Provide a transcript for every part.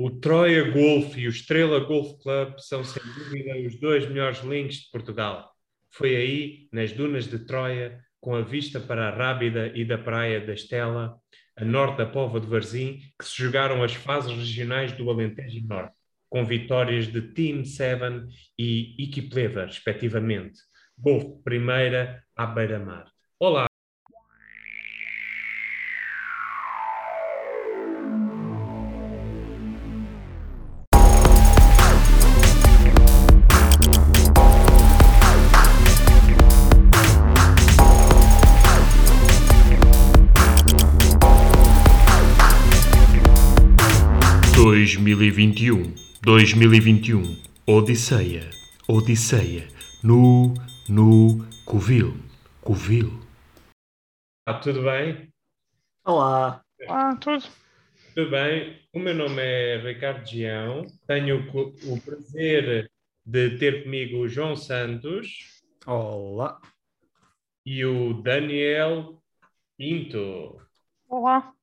O Troia Golf e o Estrela Golf Club são, sem dúvida, os dois melhores links de Portugal. Foi aí, nas dunas de Troia, com a vista para a Rábida e da Praia da Estela, a norte da Pova de Varzim, que se jogaram as fases regionais do Alentejo Norte, com vitórias de Team Seven e Equipleva, respectivamente. Golf Primeira à Beira-Mar. Olá, 2021, 2021, Odisseia, Odisseia, no, no, Covil, Covil. Ah, tudo bem? Olá. Olá, tudo. Tudo bem. O meu nome é Ricardo Gião. Tenho o prazer de ter comigo o João Santos. Olá. E o Daniel Pinto. Olá.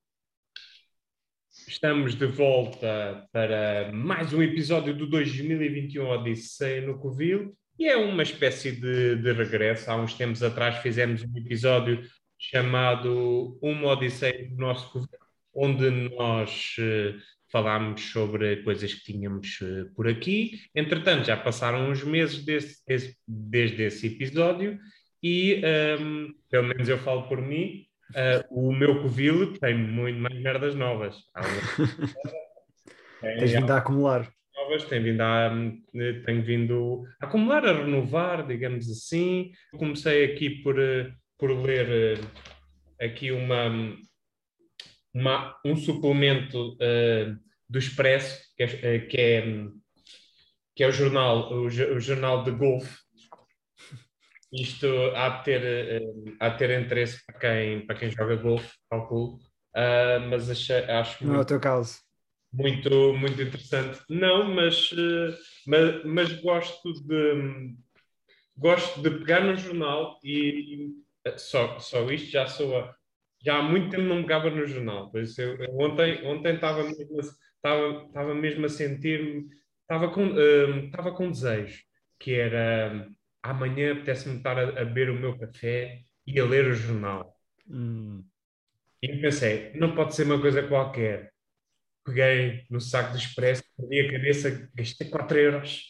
Estamos de volta para mais um episódio do 2021 Odisseia no Covil e é uma espécie de, de regresso. Há uns tempos atrás fizemos um episódio chamado Uma Odisseia no nosso Covil, onde nós uh, falámos sobre coisas que tínhamos uh, por aqui. Entretanto, já passaram uns meses desse, esse, desde esse episódio e, um, ehm, pelo menos eu falo por mim, Uh, o meu Covil tem muito mais merdas novas. é, Tens vindo a acumular. Novas, tem vindo a, tenho vindo a acumular, a renovar, digamos assim. Comecei aqui por, por ler uh, aqui uma, uma, um suplemento uh, do Expresso, que é, que é, que é o jornal, o, o jornal de golfe isto há de ter, eh, há de ter interesse para quem, para quem joga golfe, calculo, uh, mas achei, acho muito, é o teu caso. Muito, muito interessante. Não, mas, uh, mas, mas gosto de gosto de pegar no jornal e, e só, só isto já soa. Já há muito tempo não pegava no jornal. Por isso eu, ontem, ontem estava mesmo, estava, estava mesmo a sentir-me, estava com, estava com desejo, que era amanhã apetece-me estar a, a, beber o meu café e a ler o jornal. Hum. E pensei, não pode ser uma coisa qualquer. Peguei no saco de expresso, perdi a cabeça, gastei 4 euros.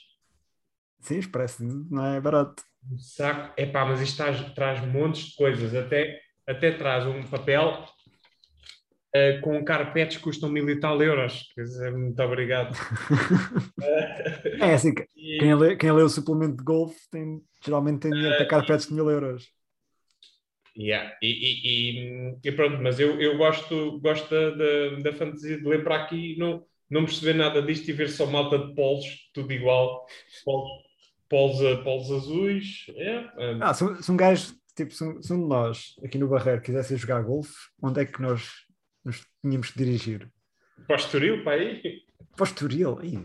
Sim, expresso não é barato. O saco, é pá, mas isto traz, traz montes de coisas, até, até traz um papel uh, com carpetes que custam mil e tal euros. Quer dizer, muito obrigado. é assim, e... quem, lê, quem lê o suplemento de golfe tem, geralmente tem dinheiro para carpetes de mil euros. Yeah. E, e, e, pronto, mas eu, eu gosto, gosto da, da, fantasia de ler para aqui não, não perceber nada disto e ver só malta de polos, tudo igual, polos, polos, polos azuis. Yeah. Um... Ah, se, se um gajo, tipo, se um, se um de nós aqui no Barreiro quisesse jogar golfe, onde é que nós nos tínhamos que dirigir? Estoril, para aí? Estoril? Aí,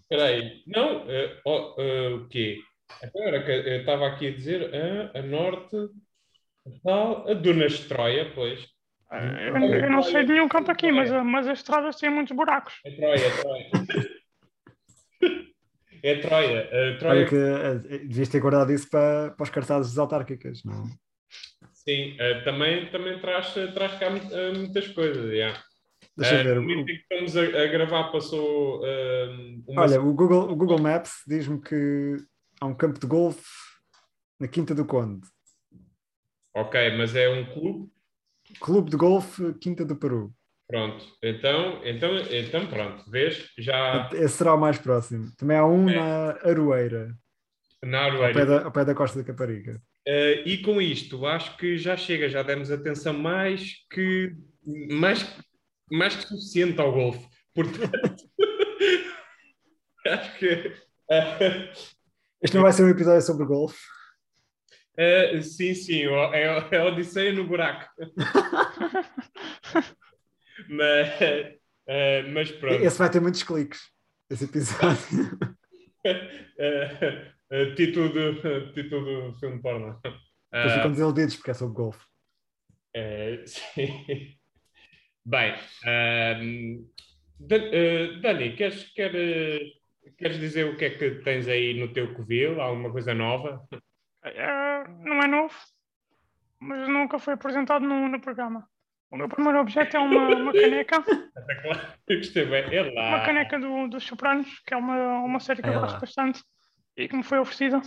Espera aí. Não, uh, uh, o quê? Agora que eu estava aqui a dizer uh, a norte, tal, a Dunas de Troia, pois. Eu, eu, não sei de nenhum canto aqui, mas, mas as estradas têm muitos buracos. É Troia, é Troia. é Troia. Uh, Troia. Olha que devias ter guardado isso para, para os cartazes autárquicas, não? Sim, uh, também, também traz, traz cá uh, muitas coisas. Yeah. Deixa uh, ver. O que estamos a, a, gravar passou. Uma... Olha, o Google, o Google Maps diz-me que há um campo de golfe na Quinta do Conde. Ok, mas é um clube? Clube de golfe Quinta do Peru. Pronto, então, então, então pronto, vês? Já... Esse será o mais próximo. Também há um é. na Aroeira. Na Aroeira. Ao pé da, ao pé da Costa da Caparica. Uh, e com isto, acho que já chega, já demos atenção mais que mais, mais que suficiente ao golfe. Portanto, acho que. Uh, este não vai ser um episódio sobre golfe. Uh, sim, sim, é, é Odisseia no buraco. mas, uh, mas pronto. Esse vai ter muitos cliques, esse episódio. Uh, título, do, título do filme porno. Depois ficam desiludidos porque é sobre golfe. Uh, sim. Bem, um, Da- eh, Dani, queres, quer, eh, queres dizer o que é que tens aí no teu covil? Alguma coisa nova? É, não é novo, mas nunca foi apresentado no, no programa. O meu primeiro objeto é uma, uma caneca? Eu gostei bem. É lá. uma caneca do, dos Sopranos, que é uma, uma série que eu É lá. gosto bastante e que me foi oferecida.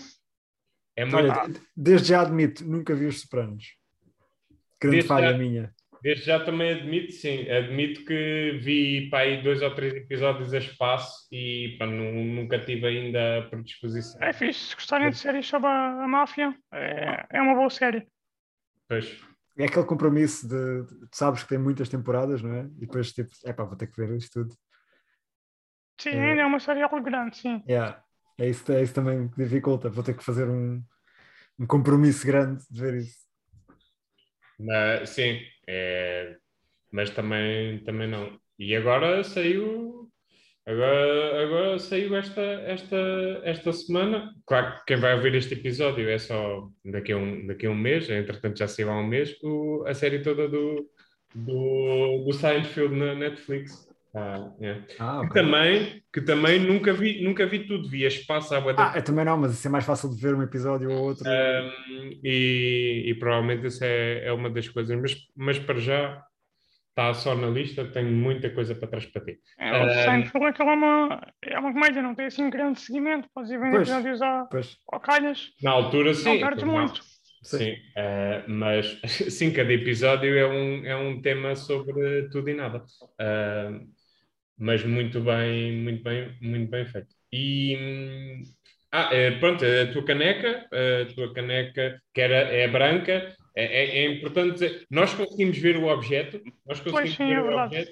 É muito, Olha, de- desde já admito, nunca vi os Sopranos. Grande Desde falha já- minha. Desde já também admito, sim, admito que vi para aí dois ou três episódios a espaço e pá, nu- nunca tive ainda a predisposição. É fixe, se gostarem de séries sobre a, a máfia, é, é uma boa série. Pois, É aquele compromisso de, de- tu sabes que tem muitas temporadas, não é? E depois tipo, é pá, vou ter que ver isto tudo. Sim, É. ainda é uma série algo grande, sim. Yeah. É, isso, é isso também que dificulta. Vou ter que fazer um, um compromisso grande de ver isso. mas, sim, é, mas também, também não. E agora saiu, agora, agora saiu esta, esta, esta semana. Claro que quem vai ouvir este episódio é só daqui a um, daqui a um mês, entretanto já saiu há um mês, o, a série toda do, do, do Seinfeld na Netflix. Ah, é. Ah, Que ok. também, que também nunca vi, nunca vi tudo, vi a espaço à Ah, eu também não, mas isso é mais fácil de ver um episódio ou outro. Um, e, e provavelmente isso é, é uma das coisas, mas, mas para já está só na lista, tenho muita coisa para trás para ti. É, o Ah, Seinfeld é que ela é uma, é uma comédia, não tem assim grande seguimento, podes ir Pois. episódios ao calhas, Na altura, sim. não perdes não. muito. Sim, eh, mas sim, cada episódio é um, é um tema sobre tudo e nada. Ah, mas muito bem, muito bem, muito bem feito. E hum, ah, eh, pronto, a tua caneca, a tua caneca que era, é branca, é, é- é importante dizer, nós conseguimos ver o objeto, nós conseguimos sim, ver é o verdade. objeto.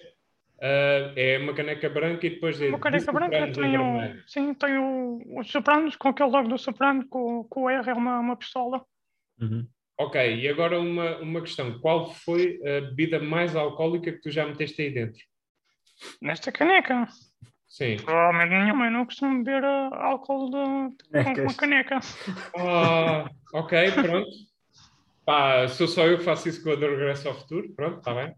Ah, é uma caneca branca e depois é Uma caneca branca sopranos em tem o, vermelho. sim, tem o, os Sopranos, com aquele logo do Soprano, com, com o R é uma, uma pistola. Uhum. Ok, e agora uma, uma questão. Qual foi a bebida mais alcoólica que tu já meteste aí dentro? Nesta caneca, Sim. provavelmente nenhuma, eu não costumo beber ah, álcool de, com, com Canecas. a caneca. Ah, ok, pronto. Pá, sou só eu que faço isso com a do Regresso ao Futuro. Pronto, está bem.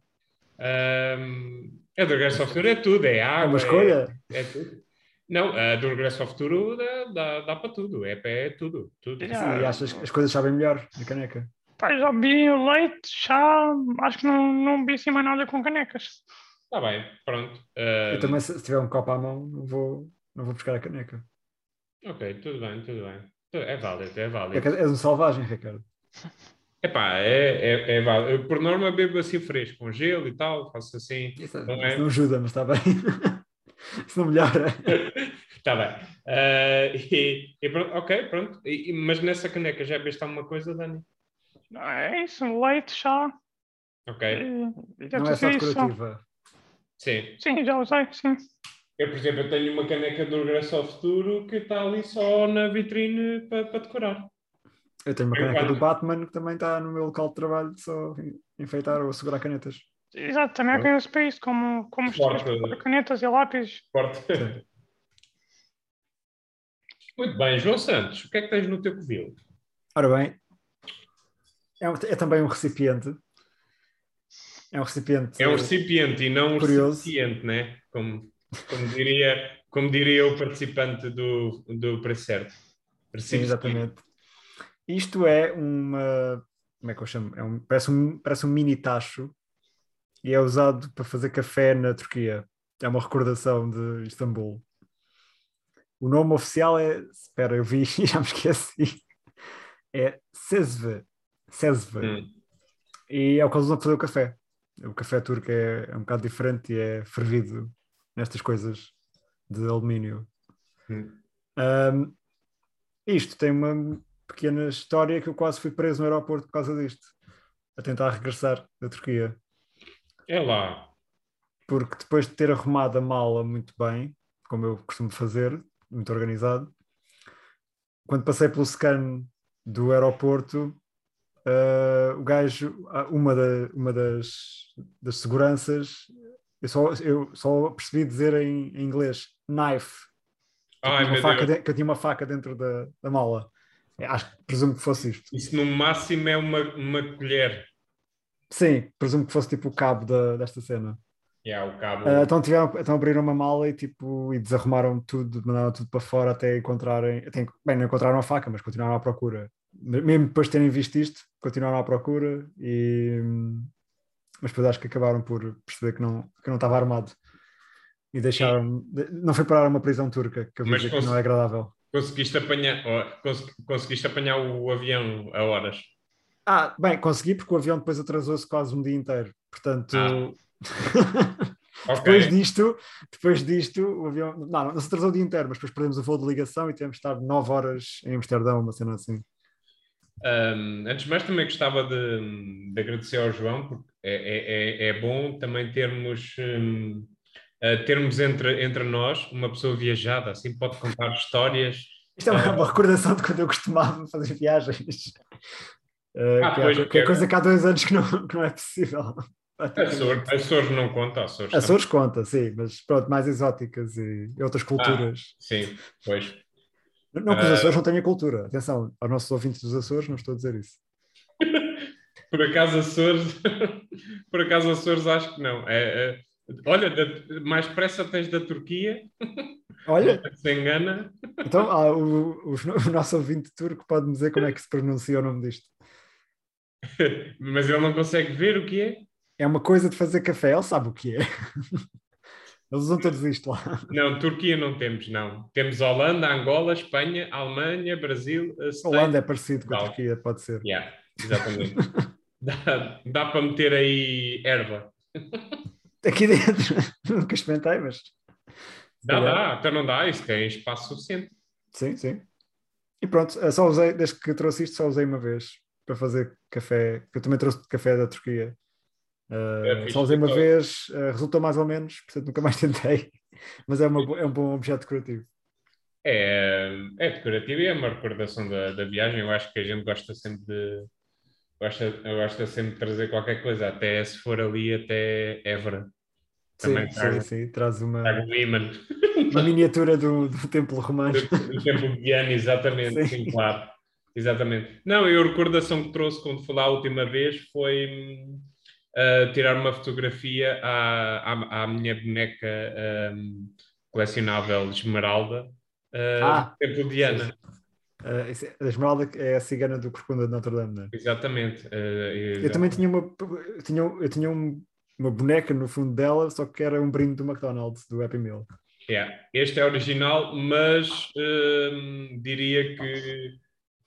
Ahm, a do Regresso ao Futuro é tudo, é É água. uma escolha? É, é tudo. Não, a do Regresso ao Futuro dá, dá, dá para tudo. É, é tudo. tudo. E achas que as coisas sabem melhor na caneca? Pá, eu já bebi leite, chá, acho que não, não bebi assim mais nada com canecas. Está bem, pronto. Ahm, Eu também, se se tiver um copo à mão, não vou, não vou buscar a caneca. Ok, tudo bem, tudo bem. É válido, é É válido. que és um selvagem, Ricardo. Epá, é, é, é válido. Eu, por norma, bebo assim fresco, com gelo e tal, faço assim. Isso, Não é? isso não ajuda, mas está bem. isso não melhora. Está bem. Ah, e, e pronto, ok, pronto. E- e- mas nessa caneca já bebeste alguma coisa, Dani? É isso, leite, chá. Ok, E, e deve Não é só isso. Sim. Sim, já usei, sim. Eu, por exemplo, eu tenho uma caneca do Regresso ao Futuro que está ali só na vitrine para para decorar. Eu tenho uma Eu caneca do Batman que também está no meu local de trabalho, só enfeitar ou segurar canetas. Exato, também há quem use para isso, como, como canetas e lápis. Forte. Muito bem, João Santos, o que é que tens no teu covil? Ora bem, é, é também um recipiente. É um recipiente. É um recipiente e não um Curioso. recipiente, né? Como, como, diria, como diria o participante do, do preço certo. Sim, exatamente. Isto é uma. Como é que eu chamo? É um, parece, um, parece um mini tacho e é usado para fazer café na Turquia. É uma recordação de Istambul. O nome oficial é. Espera, eu vi e já me esqueci. É Sezve. Sezve. Hum. E é o que eles usam para fazer o café. O café turco é, é um bocado diferente e é fervido nestas coisas de alumínio. Hum. Um, isto tem uma pequena história que eu quase fui preso no aeroporto por causa disto, a tentar regressar da Turquia. É lá. Porque depois de ter arrumado a mala muito bem, como eu costumo fazer, muito organizado, quando passei pelo scan do aeroporto, ah, o gajo, ah, uma, da- uma das, das seguranças, eu só, eu só percebi dizer em, em inglês knife, que eu, Ai, tinha uma meu faca Deus. de- que eu tinha uma faca dentro da, da mala. É, Acho que presumo que fosse isto. Isso no máximo é uma, uma colher. Sim, presumo que fosse tipo o cabo da, desta cena. Yeah, o cabo. Ah, então, tiveram, então abriram uma mala e, tipo, e desarrumaram tudo, mandaram tudo para fora até encontrarem. Até, bem, não encontraram a faca, mas continuaram à procura. Mesmo depois de terem visto isto, continuaram à procura e. Mas depois acho que acabaram por perceber que não, que não estava armado. E deixaram. Não foi parar uma prisão turca, que eu Mas dizer que não é agradável. Conseguiste apanhar, cons- conseguiste apanhar o avião a horas. Ah, bem, consegui porque o avião depois atrasou-se quase um dia inteiro. Portanto, Ah. Depois disto, depois disto, o avião. Não, não se atrasou o dia inteiro, mas depois perdemos o voo de ligação e tivemos de estar 9 horas em Amsterdão, uma cena assim. Um, antes de mais, também gostava de, de agradecer ao João, porque é, é, é- é bom também termos, um, uh, termos entre, entre nós uma pessoa viajada, assim pode contar histórias. Isto é uma, uma recordação de quando eu costumava fazer viagens. Eh, Ah, que, pois, é, que é coisa que há dois anos que não, que não é possível. Açores, Açores não conta, Açores. Açores conta, sim, mas pronto, mais exóticas e outras culturas. Sim, pois. Não que os Ah. Açores não tenham cultura. Atenção, aos nossos ouvintes dos Açores, não estou a dizer isso. Por acaso Açores, por acaso Açores acho que não. É, é- olha, da- mais pressa tens da Turquia, Olha, se engana. então ah, o, o, o nosso ouvinte turco pode dizer como é que se pronuncia o nome disto. Mas ele não consegue ver o que é. É uma coisa de fazer café, ele sabe o que é. Eles usam todos isto lá. Não, Turquia não temos, não. Temos Holanda, Angola, Espanha, Alemanha, Brasil, a States. Holanda é parecido com a. Turquia, pode ser. Yeah, exatamente. dá, dá para meter aí erva. Aqui dentro, nunca experimentei, mas. Dá, dá, então não dá, isso tem espaço suficiente. Sim, sim. E pronto, eu só usei, desde que trouxe isto, só usei uma vez para fazer café, que eu também trouxe café da Turquia. Uh, É só usei uma então. vez, uh, resultou mais ou menos, portanto nunca mais tentei, mas é, uma é um bom objeto decorativo. É, é decorativo e é uma recordação da, da viagem. Eu acho que a gente gosta sempre de. Gosta, gosta sempre de trazer qualquer coisa, até se for ali, até Évora. Também sim, trago. sim, sim, traz uma, imã uma miniatura do, do templo romano. do, do tempo de Diana, exatamente, Sim. sim, claro. Exatamente. Não, e a recordação que trouxe quando fui lá a última vez foi tirar uma fotografia à, à, à minha boneca hum, colecionável Esmeralda Ah, ah, de Diana. Uh, a Esmeralda é a cigana do Corcunda de Notre Dame, não é? Exatamente. ah, Eu também tinha uma, eu tinha, eu tinha um- uma boneca no fundo dela, só que era um brinde do McDonald's, do Happy Meal. Yeah. Este é original, mas hum, diria que,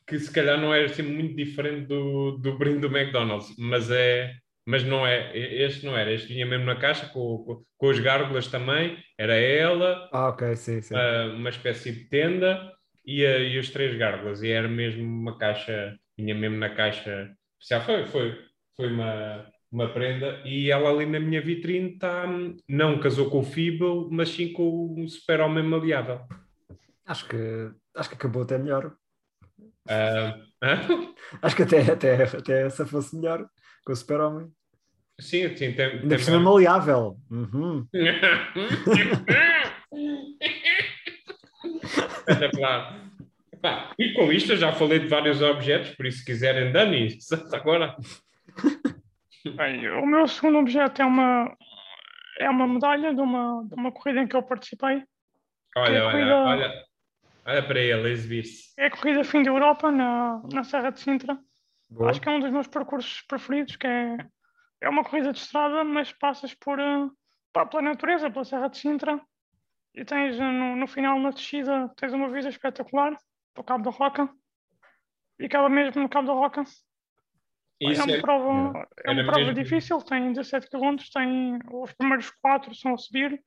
que se calhar não é assim muito diferente do, do brinde do McDonald's, mas é, mas não é, este não era, este vinha mesmo na caixa com, com, com as gárgulas também, era ela, Ah, ok, sim, sim. ah, uma espécie de tenda e, a- e os três gárgulas, e era mesmo uma caixa, vinha mesmo na caixa especial, foi, foi, foi uma, uma prenda, e ela ali na minha vitrine está, não casou com o Feeble, mas sim com o super-homem maleável. Acho que acho que acabou até melhor. Ah, hã? Acho que até, até, até essa fosse melhor com o Super-Homem. sim, sim, tem, Ainda tem por cima maleável. Uhum. Espetacular. Epá, e com isto eu já falei de vários objetos, por isso se quiserem, Dani, agora. Bem, o meu segundo objeto é uma, é uma medalha de uma, de uma corrida em que eu participei. Olha, Que olha, olha, olha para ele, exibir-se. É a corrida Fim da Europa, na, na Serra de Sintra. Boa. Acho que é um dos meus percursos preferidos, que é, é uma corrida de estrada, mas passas por, eh, pá, pela natureza, pela Serra de Sintra, e tens eh, no, no final, na descida, tens uma vista espetacular, para o Cabo da Roca, e acaba mesmo no Cabo da Roca. Isso é uma é- prova, é uma Era prova mesmo- difícil, tem 17 km, tem os primeiros quatro são a subir,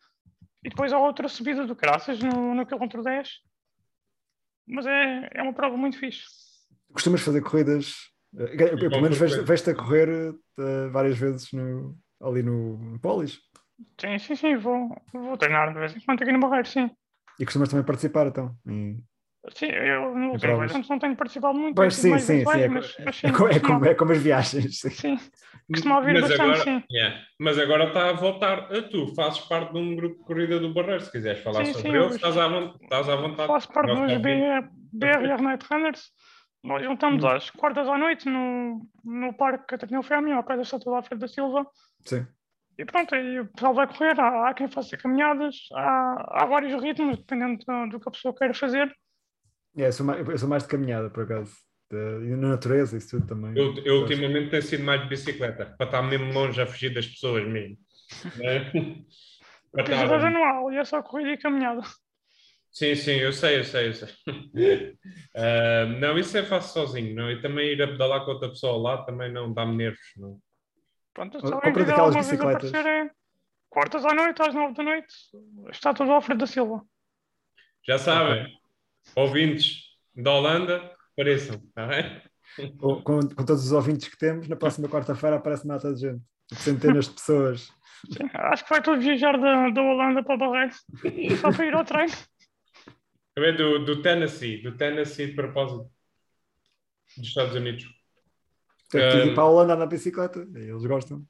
e depois há outra subida do Graças no, no quilómetro 10. Mas é, é uma prova muito fixe. Costumas fazer corridas. Eh, Eu, eu, pelo menos vejo- vejo-te a correr eh, várias vezes no, ali no, no Polis. Sim, sim, sim, vou, vou treinar de vez em quando aqui no Barreiro, sim. E costumas também participar, então. em- Sim, eu anos não tenho participado muito, Pois sim, sim, sim. É, virtuais, co- mas, mas sim, é, co- é como, é como as viagens. Sim. sim, costuma ouvir Mas bastante, agora, sim. yeah. Mas agora está a voltar. Ah, Tu fazes parte de um grupo de corrida do Barreiro. Se quiseres falar Sim, sobre sim, ele, estás à, estás à vontade. Faço parte dos também. B- BR Night Runners. Nós juntamos Hum. às quartas à noite no, no Parque Catarina Fêmea, ao pé da Estátua da Alfredo da Silva. Sim. e pronto, aí o pessoal vai correr, há, há quem faça caminhadas, há, há vários ritmos, dependendo do, do que a pessoa queira fazer. É, eu, sou mais, eu sou mais de caminhada, por acaso. De- E na natureza, isso tudo também. Eu, eu ultimamente tenho sido mais de bicicleta, para estar mesmo longe a fugir das pessoas mesmo. Né? Para estar- anual e é só corrida e caminhada. Sim, sim, eu sei, eu sei, eu sei. Ah, não, isso é fácil sozinho, não? E também ir a pedalar com outra pessoa lá também não dá-me nervos, não? Pronto, daquelas alguma vez bicicletas. é quartas à noite, às nove da noite, estátua do Alfredo da Silva. Já sabem, ouvintes da Holanda, apareçam, está bem? Com, com- com todos os ouvintes que temos, na próxima quarta-feira aparece uma data de gente. Centenas de pessoas. Sim, acho que vai tudo viajar da, da Holanda para Barreiros, só para ir ao treino. Também do, do Tennessee, do Tennessee de propósito, dos Estados Unidos. Tenho que ir Um, para a Holanda na bicicleta. Eles gostam.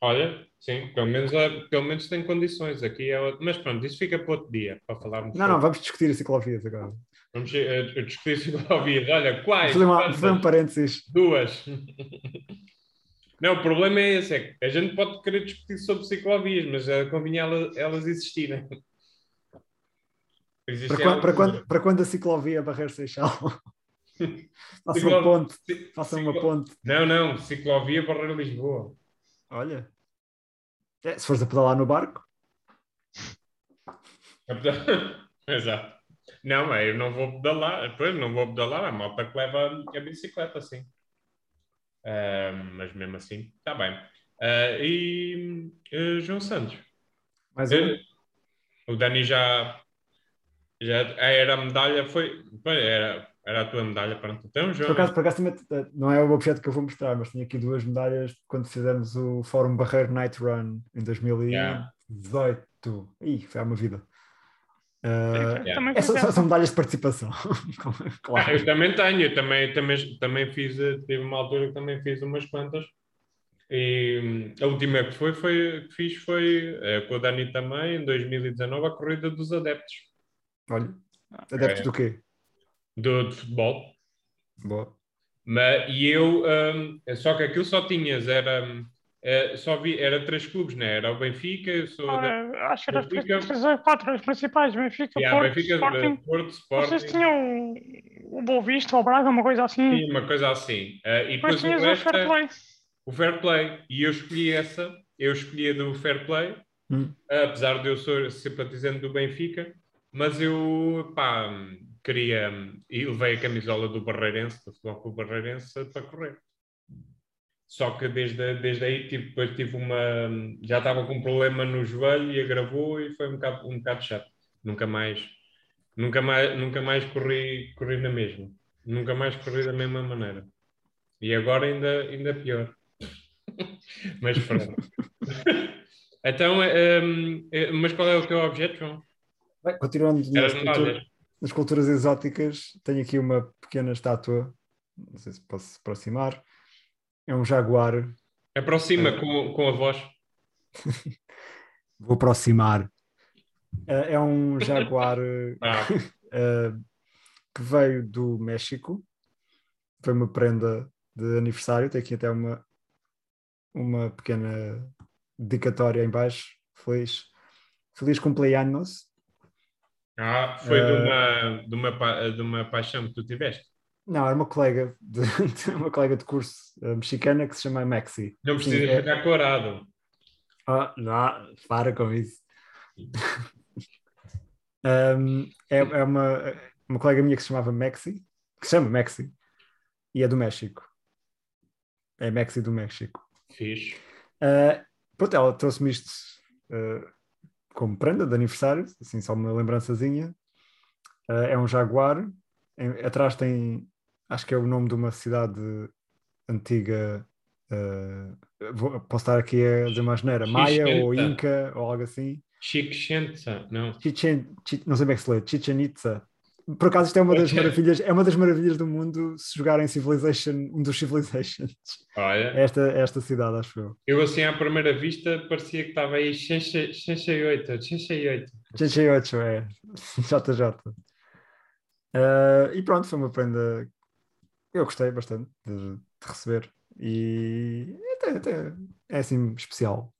Olha, sim, pelo menos, pelo menos tem condições. Aqui é Mas pronto, isso fica para outro dia, para falarmos. Não, não, vamos discutir a ciclovias agora. Vamos eh, discutir ciclovias. Olha, quais? Fazer, uma, Quantas? fazer um parênteses. Duas. Não, o problema é esse, é que a gente pode querer discutir sobre ciclovias, mas convinha elas, elas existirem. Para quando, para, quando, para quando a ciclovia Barreiro Seixal? Faça Ciclo- uma ponte. Ci- Faça uma ciclo- ponte. Não, não, ciclovia para Lisboa. Olha. É, se fores a pedalar no barco, Exato. Não, mas eu não vou pedalar, depois não vou pedalar, a malta que leva a bicicleta, sim. Ah, mas mesmo assim, está bem. Ah, e eh, João Santos, mais um. eh, o Dani já, já ah, era a medalha, foi, foi, era, era a tua medalha, pronto. Então, João, Por acaso, por acaso também, eh, não é o objeto que eu vou mostrar, mas tinha aqui duas medalhas quando fizemos o Fórum Barreiro Night Run em 2018. Ih, foi há uma vida. Eh, Yeah. É só- só- são medalhas de participação. Ah, claro. eu também tenho, eu também, também, também fiz, eh, tive uma altura que também fiz umas quantas. E hum, a última que foi, foi que fiz foi com o Dani também, em 2019, a corrida dos adeptos Olha, adeptos do quê? do, de futebol. Boa. Mas, e eu, hum, só que aquilo só tinhas, era, hum, eh, só vi, era três clubes, né? Era o Benfica, eu sou da Ah, acho que era as três, Benfica. três ou quatro as principais, Benfica, yeah, Porto, Benfica, Sporting. eh, Porto, Não Sporting, sei se tinha o, o Boa Vista ou o Braga, uma coisa assim. sim, uma coisa assim. Eh, e Mas depois o tinhas o resto Fair é- Play. o fair play. E eu escolhi essa, eu escolhi a do fair play, Hum. apesar de eu ser simpatizante do Benfica, mas eu, pá, queria, e levei a camisola do Barreirense, do Futebol Clube Barreirense, para correr. Só que desde, desde aí, tipo, depois tive uma, já estava com um problema no joelho e agravou e foi um bocado, um bocado chato. Nunca mais, nunca mais, nunca mais corri, corri na mesma. Nunca mais corri da mesma maneira. E agora ainda, ainda pior. mas pronto. então, hum, eh, mas qual é o teu objeto, João? Bem, continuando nas, nas culturas exóticas, tenho aqui uma pequena estátua, não sei se posso aproximar. É um jaguar. Aproxima É. com, com a voz. Vou aproximar. Eh, É um jaguar eh, Ah, eh, que veio do México. Foi uma prenda de aniversário. Tem aqui até uma, uma pequena dedicatória em baixo. Feliz, feliz cumpleaños. Ah, foi de, Eh. uma, de, uma, de uma paixão que tu tiveste. Não, era uma colega de, de uma colega de curso eh, mexicana que se chama Maxi. Não Sim, precisas é- ficar corado. Ah, não, para com isso. Um, é, é uma, uma colega minha que se chamava Maxi, que se chama Maxi, e é do México. É Maxi do México. Fiz. Uh, pronto, ela trouxe-me isto uh, como prenda de aniversário, assim, só uma lembrançazinha. Uh, é um jaguar. Em- atrás tem, acho que é o nome de uma cidade antiga. uh, vou- posso estar aqui a dizer uma asneira, Maia ou. Inca ou algo assim. Chiquença, não. Chichen, Chi- não sei bem é que se lê, Chichen Itza. Por acaso isto é uma das maravilhas, é uma das maravilhas do mundo se jogarem Civilization, um dos Civilizations. Olha, Esta, esta cidade, acho eu. eu assim à primeira vista parecia que estava aí 68, 68. GG8 é JJ. Ah, e pronto, foi uma prenda que eu gostei bastante de, de receber. E até, até é assim especial.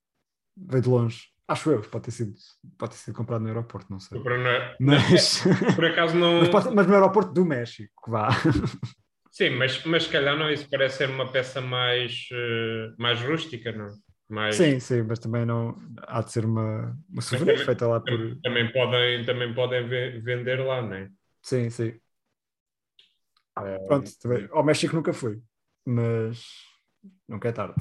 veio de longe. Acho eu, pode ter sido, pode ter sido comprado no aeroporto, não sei. Por, na- Mas, por acaso não. mas, pode- mas no aeroporto do México, vá. Sim, mas, mas se calhar não, isso parece ser uma peça mais, eh, mais rústica, não? Mais, Sim, sim, mas também não há de ser uma, uma souvenir também- feita lá por. Também, podem, também podem ve- vender lá, não é? Sim, sim. Eh, Pronto, também. Ao México nunca fui, mas nunca é tarde.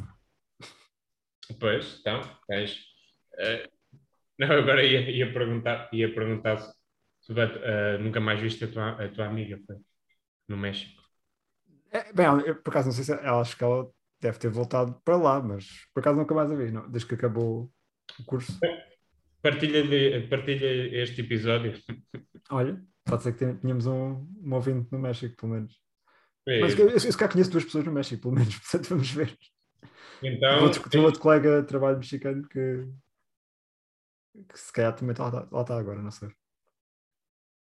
Pois, então, tens. Eh, não, agora ia, ia perguntar, ia perguntar se, se eh, nunca mais viste a tua, a tua amiga foi, no México. É, bem, eu, por acaso não sei se ela acho que ela deve ter voltado para lá, mas por acaso nunca mais a vi, não, desde que acabou o curso. Partilha, de- partilha este episódio. Olha, pode ser que tenha- tenhamos um, um ouvinte no México, pelo menos. É, Mas eu, eu, eu se calhar conheço duas pessoas no México, pelo menos, portanto vamos ver. então, Tem outro, tem outro colega de trabalho mexicano que, que se calhar também está lá, está agora, não sei.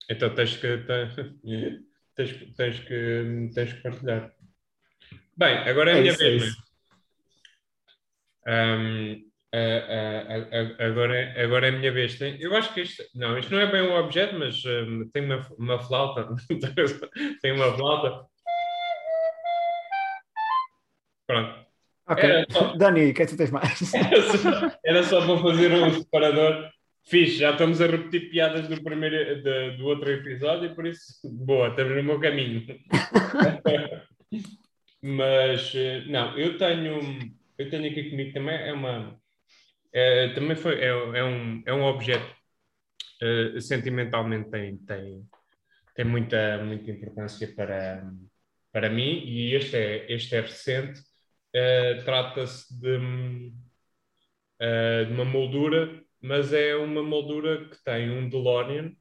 então tens que, te- tens, tens que, tens que partilhar. Bem, agora é a É minha isso, é vez. é? isso. A- a- a- agora, é- agora é a minha vez. Tem- eu acho que isto, não, isto não é bem um objeto, mas ahm, tem uma, uma flauta. tem uma flauta. Pronto. Ok, Era só- Dani, o que é que tu tens mais? Era só, para fazer um separador. Fixe, já estamos a repetir piadas do, primeiro, de- do outro episódio, por isso, boa, estamos no meu caminho. Mas, eh, não, eu tenho, eu tenho aqui comigo também, é uma, é, também foi, é, é um, é um objeto, eh, sentimentalmente tem, tem, tem muita, muita importância para, para mim e este é, este é recente, Eh, trata-se de, eh, de uma moldura, mas é uma moldura que tem um DeLorean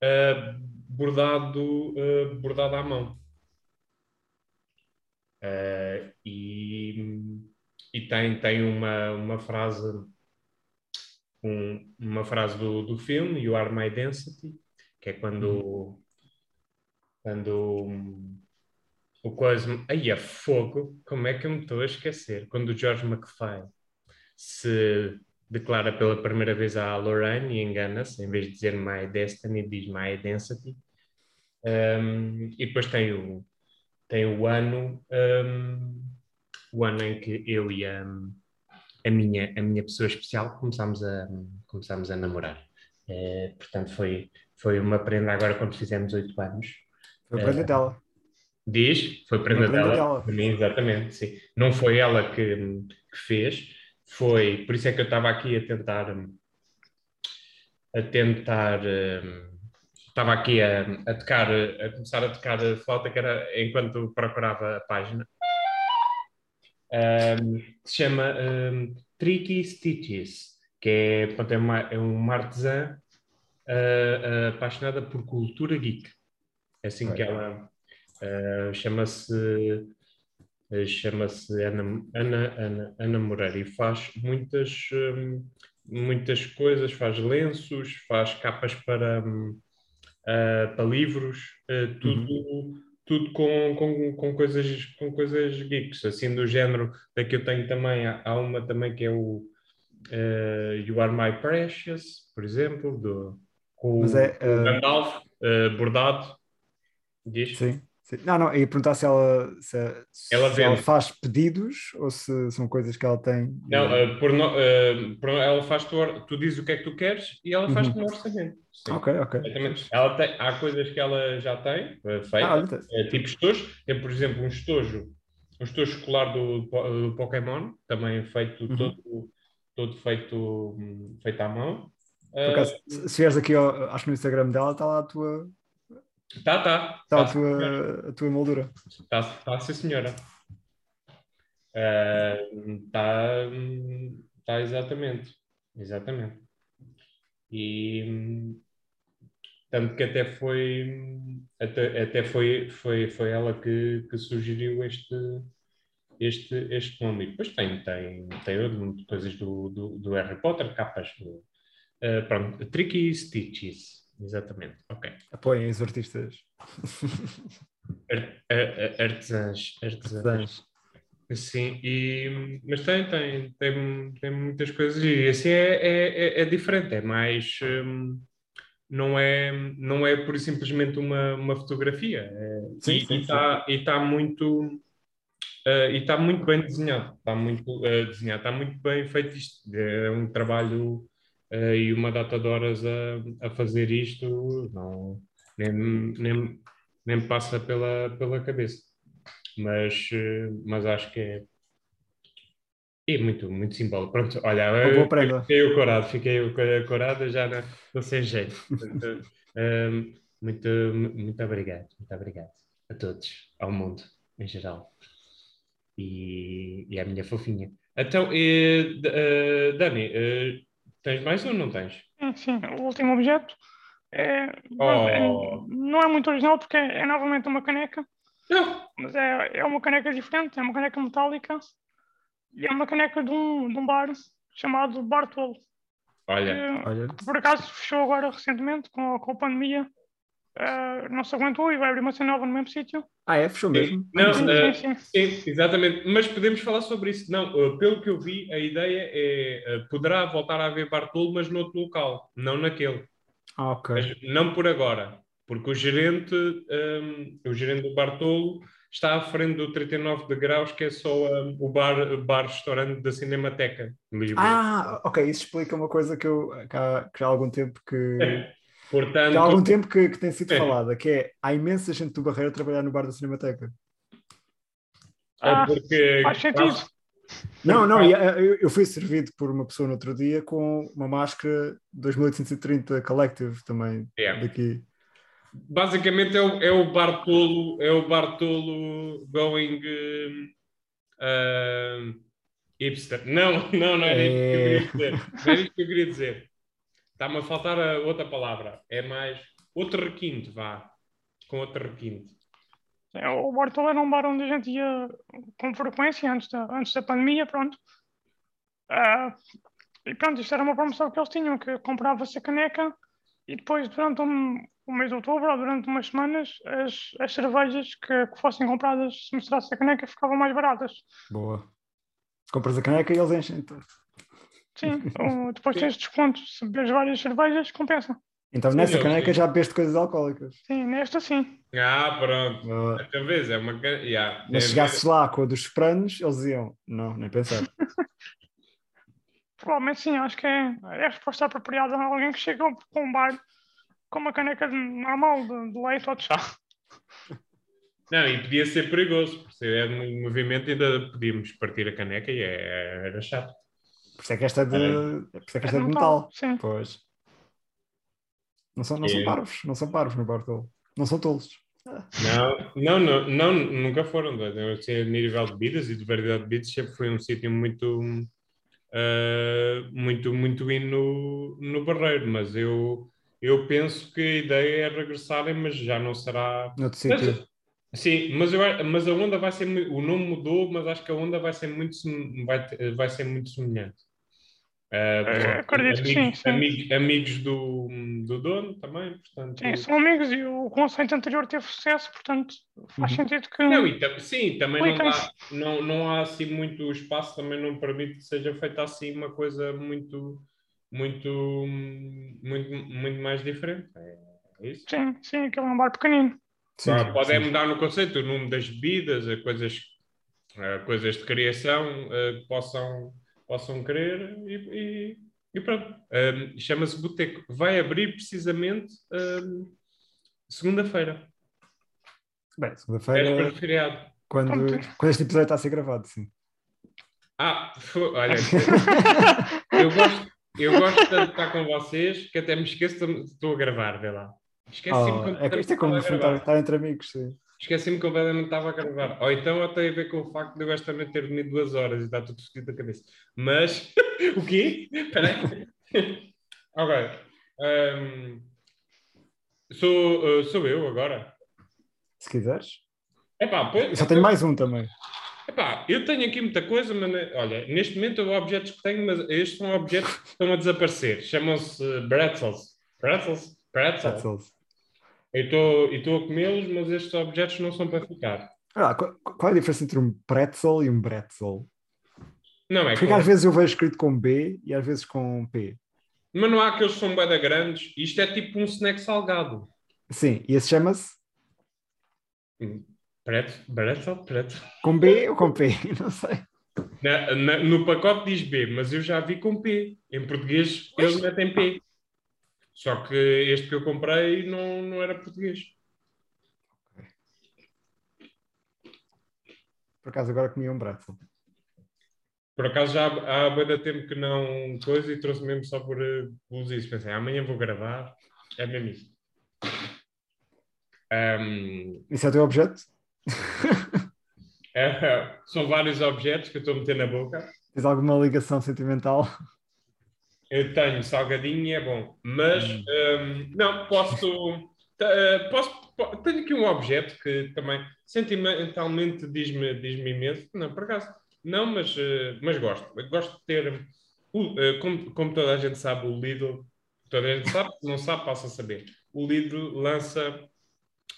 eh, bordado, bordado à mão. E e tem, tem uma, uma frase um- uma frase do, do filme, You Are My Density, que é quando quando hum, o coisa aí é fogo, como é que eu me estou a esquecer? Quando o George McFly se declara pela primeira vez à Lorraine e engana-se, em vez de dizer My Destiny, diz My Density. Um, e depois tem o, tem o ano, um, o ano em que eu e a, a, minha, a minha pessoa especial começámos a, começámos a namorar. Eh, portanto, foi, foi uma prenda agora quando fizemos oito anos. Foi a prenda dela. Diz, foi prenda, dela, dela. para mim, exatamente, sim. Não foi ela que, que fez, foi, por isso é que eu estava aqui a tentar, a tentar, hum, estava aqui a, a tocar, a começar a tocar a flauta, que era enquanto procurava a página, hum, que se chama hum, Tricky Stitches, que é, portanto, é, uma, é uma artesã ah, ah, apaixonada por cultura geek. É assim Ok. que ela ah, chama-se ah, chama-se Ana, Ana, Ana, Ana Moreira e faz muitas, hum, muitas coisas, faz lenços, faz capas para, ah, para livros, tudo, tudo com, com, com, coisas, com coisas geeks, assim do género, daqui eu tenho também, há, há uma também que é o You Are My Precious, por exemplo, do, com Mas é, o ah, Gandalf bordado, diz? Sim. Não, não, ia perguntar se ela, se, se Ela ela vende. faz pedidos ou se são coisas que ela tem. Não, ah, por no- ah, por- ela faz tu, tu dizes o que é que tu queres e ela faz-te um orçamento. Sim. Ok, ok. Ela tem, há coisas que ela já tem uh, feita, Ah, eh, tipo estojos. Tem, por exemplo, um estojo, um estojo escolar do, do Pokémon, também feito Uhum. todo, todo feito, hum, feito à mão. acaso, se se vieres aqui, acho que no Instagram dela está lá a tua, Tá, tá. está Tá, a tua, a tua moldura. tá, tá, sim, senhora. Eh, tá, hum, tá exatamente. Exatamente. E tanto que até foi até, até foi, foi, foi ela que, que sugeriu este, este, este nome. E depois tem, tem, tem coisas do, do, do Harry Potter, capas do. eh, pronto, Tricky Stitches, exatamente. Ok. Apoiem os artistas Ar- a- a- Artesãs, artesãs. Sim, e, mas tem, tem, tem, tem muitas coisas e assim é, é, é- é diferente, é mais, hum, não é, não é por simplesmente uma, uma fotografia, é, Sim, e está tá muito, eh, e está muito bem desenhado, está muito eh, desenhado, está muito bem feito isto, é um trabalho eh, e uma data de horas a, a fazer isto, não, nem, nem, nem me passa pela, pela cabeça mas, eh, mas acho que é, é muito, muito simbólico. Pronto, olha, eu, prenda. fiquei o corado, fiquei o corado já não, não sei jeito. Ehm, muito, muito obrigado, muito obrigado a todos, ao mundo em geral. E, e à minha fofinha. Então, eh, D- eh, Dani, eh, tens mais ou não tens? Sim, sim, o último objeto é, é- Oh. não é muito original porque é, é novamente uma caneca, Não. mas é, é uma caneca diferente, é uma caneca metálica e é uma caneca de um, de um bar chamado Bartolo, Olha, que, Olha, que por acaso fechou agora recentemente com a, com a pandemia, eh, não se aguentou e vai abrir uma cena nova no mesmo sítio. ah, é? Fechou mesmo? não, sim, eh, sim, sim. Sim, exatamente. Mas podemos falar sobre isso. Não, uh, pelo que eu vi, a ideia é uh, poderá voltar a haver Bartolo, mas noutro local, não naquele. Ah, ok. Mas não por agora, porque o gerente, um, o gerente do Bartolo está à frente do 39 de graus, que é só um, o bar, bar restaurante da Cinemateca. Ah, ok, isso explica uma coisa que, eu, que, há, que já há algum tempo que. Portanto, Já há algum tempo que, que tem sido É. falada, que é há imensa gente do Barreiro a trabalhar no bar da Cinemateca. é Ah, porque faz sentido. Não, não, eh, eu, fui servido por uma pessoa no outro dia com uma máscara 2830 Collective também É. daqui. basicamente é o, é o Bartolo, é o Bartolo going um, hipster. Não, não, não era É. isso que eu queria dizer. Não era isso que eu queria dizer. Está-me a faltar a outra palavra. É mais outro requinte, vá. Com outro requinte. É, O Bartolo era um bar onde a gente ia com frequência antes da, antes da pandemia, pronto. Ah, e pronto, isto era uma promoção que eles tinham, que comprava-se a caneca e depois, durante um, o mês de outubro ou durante umas semanas, as, as cervejas que, que fossem compradas se mostrasse a caneca ficavam mais baratas. Boa. Compras a caneca e eles enchem. Então, Sim, o- depois tens desconto. Se beberes várias cervejas, compensa. então Sim, nessa eu caneca sei. já bebeste coisas alcoólicas. Sim, nesta sim. Ah, pronto. Vez, é uma. ca- Yeah. Mas É- se chegasses lá com a dos sopranos, eles diziam, não, nem pensar. Provavelmente sim, acho que é, é a resposta apropriada a alguém que chega com um bar com uma caneca de- normal de, de leite ou de chá. Não, e podia ser perigoso, porque se é um movimento ainda podíamos partir a caneca e é- era chato. Por isso é que esta é de, por isso é que esta é de É metal. Sim. Pois. Não são, não são É. parvos, não são parvos no Bartolo. Não são tolos. Não, não, não, não, nunca foram. Eu sei, a nível de bebidas e de variedade de bebidas sempre foi um sítio muito, ah, muito, muito in no, no Barreiro, mas eu, eu penso que a ideia é regressarem, mas já não será. Noutro Mas, sítio. sim, mas, eu, a- mas a onda vai ser o nome mudou, mas acho que a onda vai ser muito, vai, vai ser muito semelhante. Ah, É, acredito que amigos, sim, sim. Amigos, amigos do, do dono também, portanto. Sim, são amigos e o conceito anterior teve sucesso, portanto faz Uhum. sentido que. Não, e tam- sim, também não, dá, não, não há assim muito espaço, também não permite que seja feita assim uma coisa muito, muito, muito, muito mais diferente. É, é isso. Sim, sim, aquele é um bar pequenino. Sim, é sim. mudar no conceito, o nome das bebidas, coisas, coisas de criação eh, que possam, possam querer e, e, e pronto. Ahm, Chama-se Boteco. Vai abrir precisamente ahm, segunda-feira, Bem, segunda-feira, feriado. quando, Pronto. quando este episódio está a ser gravado, sim. Ah, olha, eu gosto, eu gosto tanto de estar com vocês que até me esqueço de estou a gravar, vê lá. Esqueci-me Oh, é, isto é como estar entre amigos, sim. Esqueci-me que estava a gravar. Ou então tem a ver com o facto de eu esta noite ter dormido duas horas e está tudo fodido da cabeça. Mas, o quê? Espera aí. ok. Ahm, sou, uh, sou eu agora. Se quiseres. Epá, pois, só tenho mais um também. Epá, eu tenho aqui muita coisa, mas olha, neste momento há objetos que tenho, mas estes são objetos que estão a desaparecer. Chamam-se pretzels. Pretzels? Pretzel. Eu estou a comê-los, mas estes objetos não são para ficar. Ah, qual, qual é a diferença entre um pretzel e um bretzel? Não, é Porque com- às vezes eu vejo escrito com B e às vezes com P. Mas não há aqueles que são bada grandes. Isto é tipo um snack salgado. Sim, e esse chama-se Pretzel, pretzel, pretzel. com B ou com P? Não sei. Na- na- no pacote diz B, mas eu já vi com P. Em português eles metem P. Só que este que eu comprei não, não era português. Por acaso agora comi um bretzel. Por acaso já há há de tempo que não coisa e trouxe mesmo só por uh, isso. Pensei, amanhã vou gravar. É mesmo isso. Ahm, Isso é o teu objeto? é, são vários objetos que eu estou a meter na boca. Tens alguma ligação sentimental? Eu tenho salgadinho e é bom. Mas Hum. hum, não, posso, eh, posso. po- Tenho aqui um objeto que também sentimentalmente diz-me diz imenso. Não, por acaso, não, mas, eh, mas gosto. Gosto de ter. eh, como, como toda a gente sabe, o Lidl, toda a gente sabe, se não sabe, passa a saber. O Lidl lança,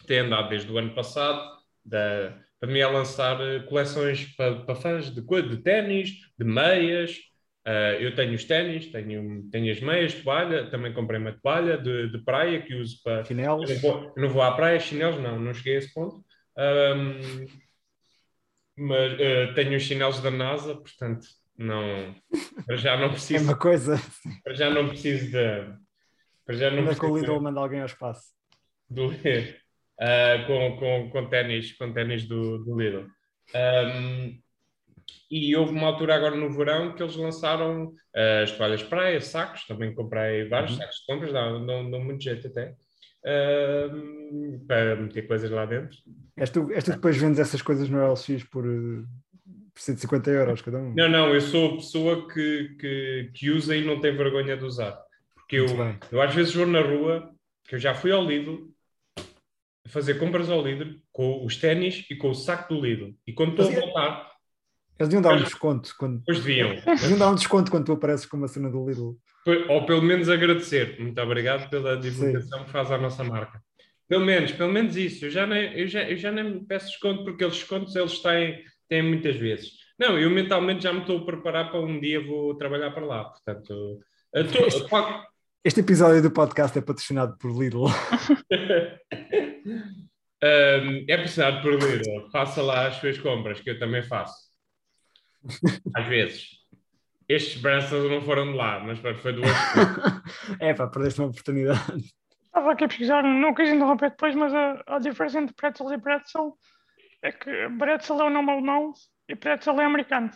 tem andado desde o ano passado, da, para mim a lançar coleções para, para fãs de, de ténis, de meias. Uh, eu tenho os ténis, tenho, tenho as meias, toalha, também comprei uma toalha de, de praia que uso para. Chinelos? Eu não, vou, eu não vou à praia, chinelos não, não cheguei a esse ponto. Um, mas uh, tenho os chinelos da NASA, portanto, não, para já não É preciso, uma coisa. para já não preciso de. Para já não é o preciso Lidl manda alguém ao espaço? do, uh, com, com, com ténis, com ténis do, do Lidl. Um, e houve uma altura agora no verão que eles lançaram uh, as toalhas de praia, sacos, também comprei vários Uhum. sacos de compras, dão, dão, dão muito jeito até, um, para meter coisas lá dentro. És tu, és tu que depois vendes essas coisas no LX por, eh, por 150 euros cada um? Não, não, eu sou a pessoa que, que, que usa e não tem vergonha de usar. Porque eu, eu às vezes vou na rua, que eu já fui ao Lidl, fazer compras ao Lidl com os ténis e com o saco do Lidl. E quando estou a voltar, Eles deviam dar um desconto quando. depois deviam. Eles deviam dar um desconto quando tu apareces com uma cena do Lidl. Ou pelo menos agradecer. Muito obrigado pela divulgação que faz à nossa marca. Pelo menos, pelo menos isso. Eu já nem, eu já, eu já nem me peço desconto porque eles descontos eles têm, têm muitas vezes. Não, eu mentalmente já me estou a preparar para um dia vou trabalhar para lá. Portanto, qual- Este episódio do podcast é patrocinado por Lidl. Um, é precisado por Lidl. Faça lá as suas compras, que eu também faço. Às vezes. Estes braços não foram de lá, mas foi do outro. é pá, perdeste uma oportunidade. Estava aqui a pesquisar, não quis interromper depois, mas a, a diferença entre pretzel e pretzel é que pretzel é o nome alemão e pretzel é americano.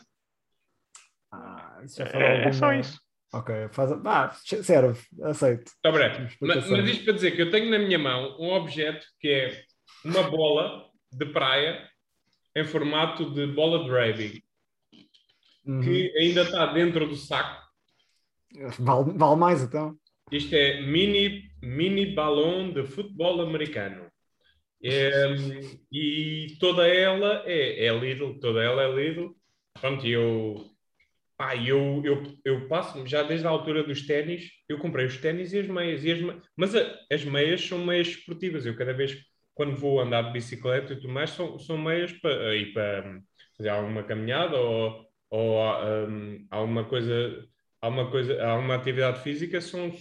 Ah, isso já É, foi é só alguma- isso. Ok, faz. Ah, serve, aceito. Está bem. Mas, mas isto para dizer que eu tenho na minha mão um objeto que é uma bola de praia em formato de bola de rugby, Uhum. que ainda está dentro do saco. Vale, vale mais então. Isto é mini, mini balão de futebol americano. É, e toda ela é, é Lidl, toda ela é Lidl. Pronto, eu, pá, eu, eu, eu passo já desde a altura dos ténis, eu comprei os ténis e as meias. E as, me- mas a- as meias são meias esportivas. Eu cada vez, quando vou andar de bicicleta e tudo mais, são, são meias para ir para fazer alguma caminhada ou, ou hum, alguma coisa alguma coisa, alguma atividade física são,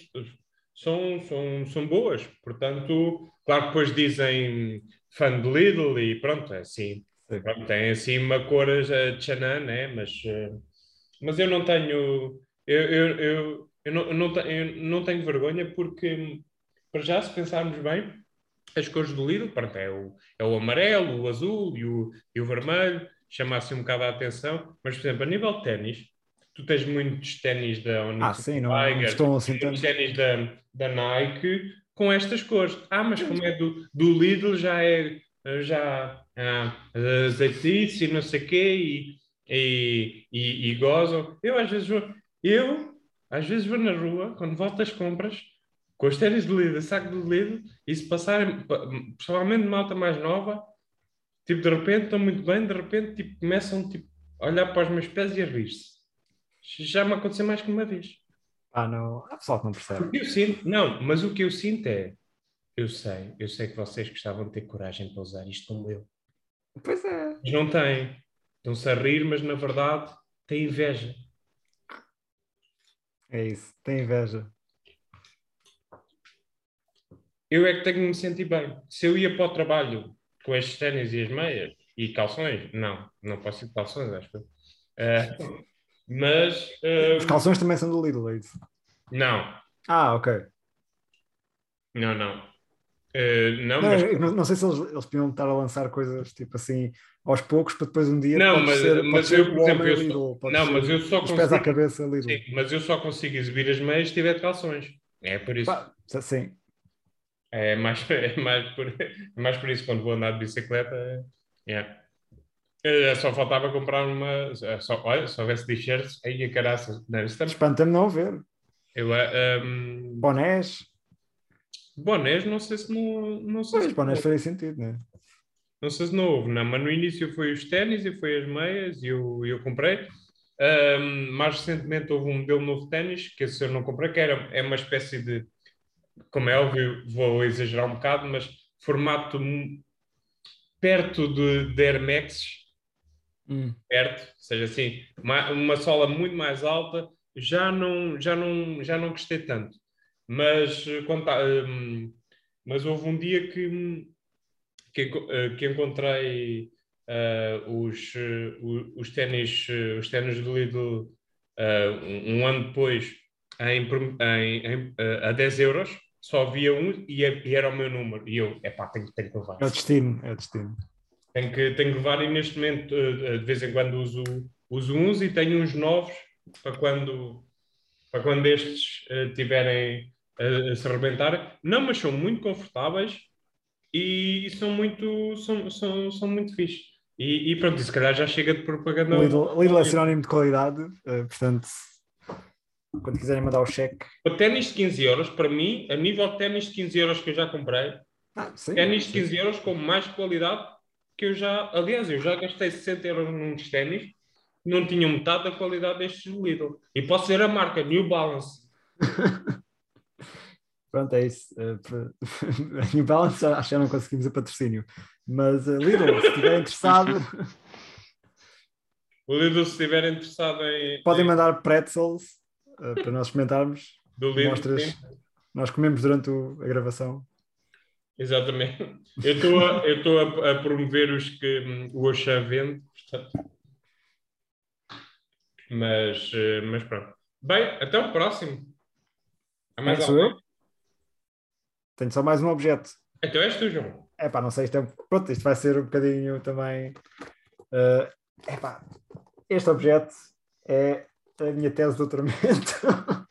são, são, são boas. Portanto, claro que depois dizem fã de Lidl e pronto, é assim. Sim. Pronto, tem assim uma cor uh, tchanã, né? Mas, eh, mas eu não tenho. Eu, eu, eu, eu, não, eu, não tenho, eu não tenho vergonha porque, para já, se pensarmos bem, as cores do Lidl, pronto, é o, é o amarelo, o azul e o, e o vermelho, chama assim um bocado a atenção. Mas, por exemplo, a nível de ténis, tu tens muitos ténis da Ah, sim, não, não Tiger, estão assim tanto. ténis da, da Nike com estas cores. Ah, mas como é do, do Lidl já é já ah, azeitice e não sei o quê e, e, e, e gozam. Eu às vezes vou, eu às vezes vou na rua, quando volto às compras, com os ténis do Lidl, saco do Lidl, e se passarem, principalmente malta mais nova, tipo, de repente estão muito bem, de repente tipo, começam tipo, a olhar para os meus pés e a rir-se. Já me aconteceu mais que uma vez. Ah, não. Há pessoal que não percebe. O que eu sinto, não, mas o que eu sinto é, eu sei, eu sei que vocês gostavam de ter coragem para usar isto como eu. Pois é. Mas não têm. Estão-se a rir, mas na verdade têm inveja. É isso. Tem inveja. Eu é que tenho de me sentir bem. Se eu ia para o trabalho com estes ténis e as meias e calções, não, não posso ir de calções, acho que. Eh, mas eh, Os calções também são do Lidl, é isso? não, Ah, ok. não, não. Eh, não, Não, mas não, não sei se eles, eles podiam estar a lançar coisas tipo assim aos poucos para depois um dia Não, mas- ser, mas eu, por exemplo, eu só- Lidl, pode não, mas eu só os pés à consigo- cabeça Lidl. Sim, mas eu só consigo exibir as meias se tiver calções. É por isso. Pá, sim. É mais, é mais, por, é mais por isso quando vou andar de bicicleta. é- yeah. Eh, Só faltava comprar uma. Só, olha, se houvesse t-shirts, aí a caraça. Não, Espanta-me não ver. eu, um, Bonés. bonés, não sei se não. Não sei, Pois, se, bonés faria sentido, né? não sei se não houve, não, mas no início foi os ténis e foi as meias e eu, eu comprei. Um, mais recentemente houve um modelo novo de ténis, que esse eu não comprei, que era, é uma espécie de, como é óbvio, vou exagerar um bocado, mas formato perto de, de Air Max, perto, ou seja, assim, uma, uma sola muito mais alta, já não, já não, já não gostei tanto. Mas, eh, quando tá, hum, mas houve um dia que, hum, que, eh, que encontrei eh, os, eh, os ténis eh, os ténis do Lidl eh, um, um ano depois em, em, em, eh, a 10 euros, só havia um e, é- e era o meu número. E eu, epá, tenho, tenho que levar. É o destino, é o destino. Tenho que, tenho que levar e neste momento, eh, eh, de vez em quando, uso, uso uns e tenho uns novos para quando, para quando estes eh, tiverem a, a se arrebentarem. Não, mas são muito confortáveis e são muito, são, são, são muito fixe. E, e pronto, se calhar já chega de propaganda. Lidl, Lidl é sinónimo de qualidade, portanto, quando quiserem mandar o cheque. O ténis de 15 euros, para mim, a nível de ténis de 15 euros que eu já comprei, Ah, ténis de 15 euros com mais qualidade que eu já. Aliás, eu já gastei 60 euros num ténis que não tinham metade da qualidade destes do Lidl. E posso dizer a marca, New Balance. Pronto, é isso. Eh, New Balance acho que já não conseguimos o patrocínio. Mas eh, Lidl, se estiver interessado, O Lidl, se estiver interessado em. podem em- mandar pretzels eh, para nós experimentarmos. do Lidl, Mostras. Nós comemos durante o- a gravação. Exatamente. Eu estou a, eu estou a, a promover os que o Oxã vende, portanto. Mas, eh, mas pronto. Bem, até o próximo. Há mais alguém? eu? Tenho só mais um objeto. Então és tu, João. É pá, não sei, isto é, pronto, isto vai ser um bocadinho também. é epá, este objeto é a minha tese de doutoramento, a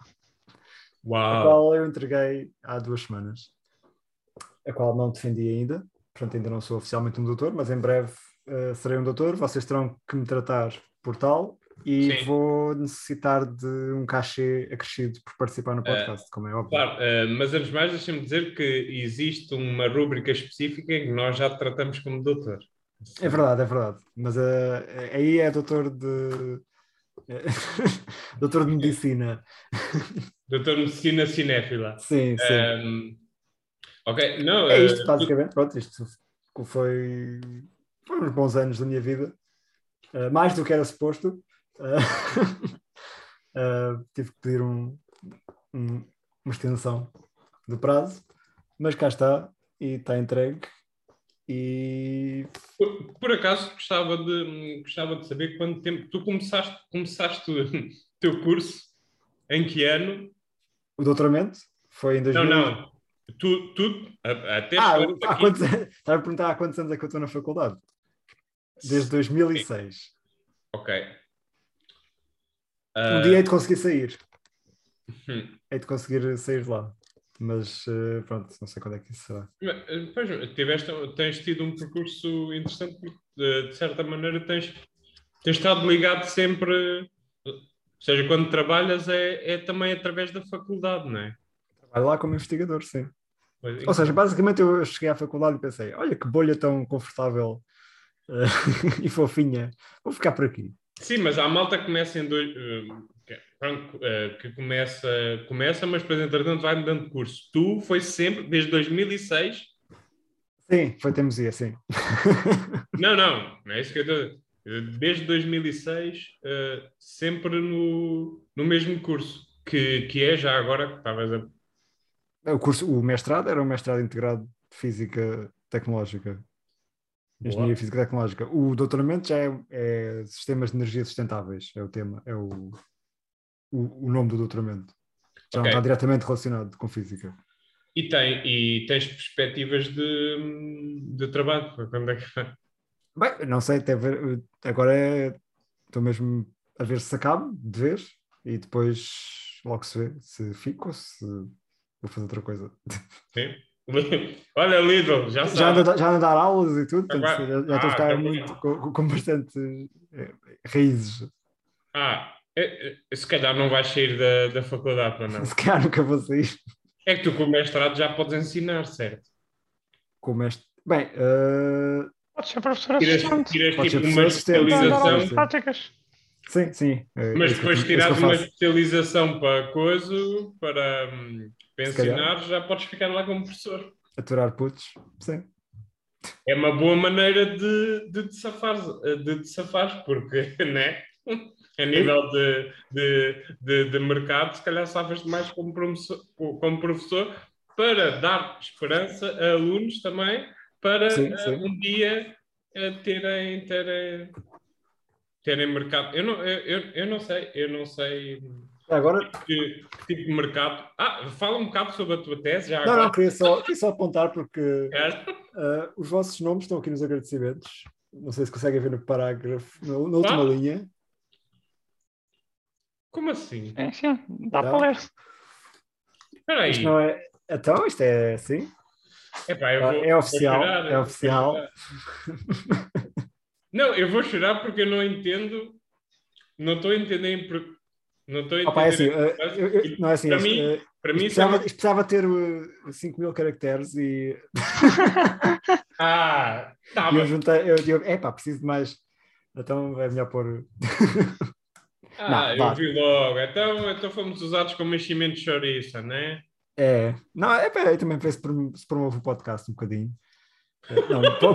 Uau! qual eu entreguei há duas semanas, a qual não defendi ainda, portanto ainda não sou oficialmente um doutor, mas em breve eh, serei um doutor, vocês terão que me tratar por tal e Sim. vou necessitar de um cachê acrescido por participar no podcast, como é óbvio. Claro, eh, mas antes de mais, deixa-me dizer que existe uma rúbrica específica em que nós já te tratamos como doutor. É verdade, é verdade. Mas eh, aí é doutor de. doutor de medicina. Doutor Medicina Cinéfila. Sim, sim. Um, ok, não. é eh, isto, basicamente. Pronto, isto foi. Foram uns bons anos da minha vida. Eh, mais do que era suposto. Eh, tive que pedir um, um- uma extensão do prazo. Mas cá está. E está entregue. E Por, por acaso gostava de, gostava de saber quanto tempo tu começaste, começaste o teu curso, em que ano? o doutoramento foi em 2000. Não, não. Tu, tu até Ah, há quantos, estava a perguntar há quantos anos é que eu estou na faculdade? Desde 2006. Ok. Um Ah, dia hei de conseguir sair. hum. Hei de conseguir sair de lá. Mas eh, pronto, não sei quando é que isso será. Eh, Pois, tiveste, tens tido um percurso interessante porque, de, certa maneira, tens, tens estado ligado sempre. Ou seja, quando trabalhas é, é também através da faculdade, não é? Trabalho lá como investigador, sim. Pois, Ou seja, basicamente eu cheguei à faculdade e pensei: olha que bolha tão confortável eh, e fofinha, vou ficar por aqui. Sim, mas a malta começa em dois. Eh, que- pronto, eh, que começa, começa, mas depois, entretanto, vai mudando de curso. Tu foi sempre, desde 2006, Sim, foi teimosia, sim. Não, não, não é isso que eu estou. Desde 2006, uh, sempre no, no mesmo curso, que, que é já agora que estavas a. O curso, o mestrado era um mestrado integrado de Física Tecnológica. Engenharia Física Tecnológica. O doutoramento já é, é, Sistemas de Energia Sustentáveis, é o tema, é o, o, o nome do doutoramento. Já okay. não está diretamente relacionado com física. E, tem, e tens perspectivas de, de trabalho? Quando é que Bem, não sei, até ver, agora é, estou mesmo a ver se acaba de vez e depois logo se vê se fico ou se vou fazer outra coisa. Sim. Olha, Lidl, já sabe. Já ando, já ando a dar aulas e tudo, portanto, já, já estou a ficar ah, muito, com, com bastante é, raízes. Ah, se calhar não vais sair da, da faculdade para não. Se calhar nunca vou sair. É que tu com o mestrado já podes ensinar, certo? Com o mestrado. Bem, uh... Pode ser professor assistente. Tiras, tiras tipo uma especialização. Práticas. Sim, sim. É, Mas depois tiras uma especialização para coisa, para, hum, para ensinar, já podes ficar lá como professor. Aturar putos, sim. É uma boa maneira de, de, te safares, de te safares, porque, né? A nível de, de, de, de mercado, se calhar sabes mais como professor, como professor para dar esperança a alunos também para sim, uh, sim. um dia uh, terem, terem, terem mercado. Eu não, eu, eu não sei, eu não sei. Agora... Que, que, tipo de mercado. Ah, fala um bocado sobre a tua tese. Já não, agora. não, queria só, queria só apontar porque uh, os vossos nomes estão aqui nos agradecimentos. Não sei se conseguem ver no parágrafo, na, na última ah. linha. Como assim? É sim, dá para ler. Espera aí. Isto não é... Então, isto é assim? Epá, vou, é oficial, chorar, é oficial. Não, eu vou chorar porque eu não entendo. Não estou a entender. Não estou a entender. Opa, é assim, uh, eu, eu, não é assim. Para mim, uh, para mim isto, precisava, é... isto precisava ter uh, 5 mil caracteres e. ah, tá. E eu juntei, eu digo, epá, preciso de mais. Então é melhor pôr. Ah, não, eu vi logo. Então, então fomos usados como enchimento de chouriça, né? É. Não, é peraí, também se promove o podcast um bocadinho. Não, o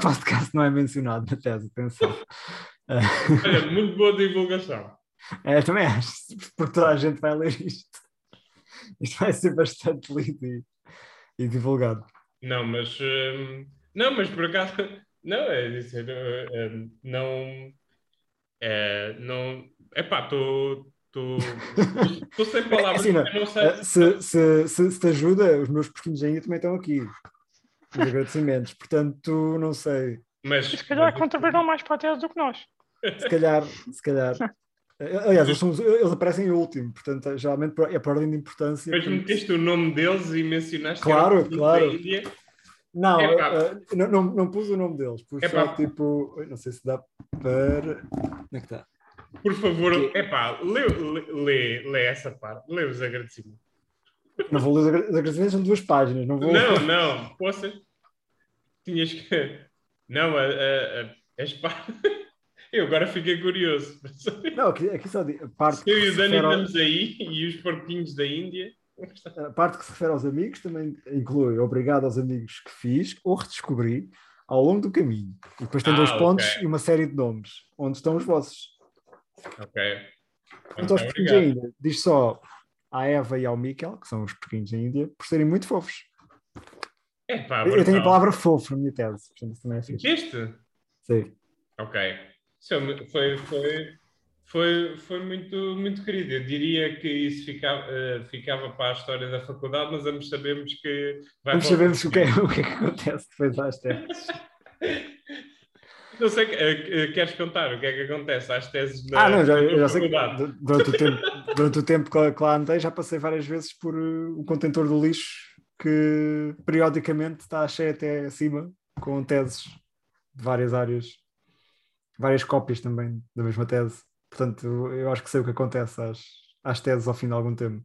podcast não é mencionado na tese, atenção. Olha, muito boa divulgação. É, também acho, porque toda a gente vai ler isto. Isto vai ser bastante lido e, e divulgado. Não, mas hum, não, mas por acaso não é dizer hum, não é, não Epá, estou. Estou sem palavras. Assim, não, não sei. Eh, se, se, se, se, te ajuda, os meus porquinhos ainda também estão aqui. Os agradecimentos. Portanto, não sei. Mas, se calhar contribuíram mais para a tese do que nós. Se calhar, se calhar. Aliás, eles, são, eles, aparecem em último, portanto, geralmente é por ordem de importância. Mas meteste o nome deles e mencionaste claro, que claro. Não, uh, não, não, não, pus o nome deles, pus só tipo. Não sei se dá para. Onde é que está? Por favor, é epá, lê, lê, lê essa parte, lê os agradecimentos. Não vou ler os agradecimentos, são duas páginas, não vou. Não, não, poça. Tinhas que. Não, a, a, a, as partes. Eu agora fiquei curioso. Não, aqui, aqui só a parte. Eu e o Dani estamos ao... aí e os porquinhos da Índia. A parte que se refere aos amigos também inclui obrigado aos amigos que fiz ou redescobri ao longo do caminho. E depois tem ah, dois pontos okay. e uma série de nomes. Onde estão os vossos? Ok. Então, os pequenos da Índia, diz só à Eva e ao Miquel, que são os pequenos da Índia, por serem muito fofos. É, pá, eu, tenho a palavra fofo na minha tese, portanto isso também é fixe. Este? Sim. Ok. É foi, foi, foi, foi muito, muito querido. Eu diria que isso ficava, uh, ficava para a história da faculdade, mas ambos sabemos que vai Ambos sabemos o que, é, o que é que acontece depois às teses. Não sei, eh, eh, queres contar o que é que acontece às teses da Ah, não, já, já sei durante o tempo, durante o tempo que lá andei já passei várias vezes por um contentor do lixo que periodicamente está cheio até acima com teses de várias áreas, várias cópias também da mesma tese. Portanto, eu acho que sei o que acontece às, às teses ao fim de algum tempo.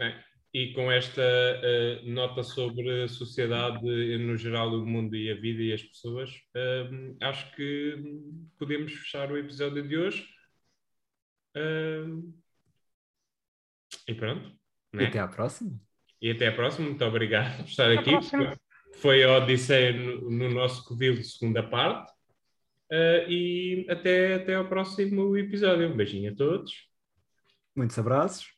É. E com esta uh, nota sobre a sociedade no geral, o mundo e a vida e as pessoas, uh, acho que podemos fechar o episódio de hoje. Uh, e pronto. Né? E até à próxima. E até à próxima. Muito obrigado por estar aqui. foi a Odisseia no, no nosso Covil, segunda parte. Uh, e até, até ao próximo episódio. Um beijinho a todos. Muitos abraços.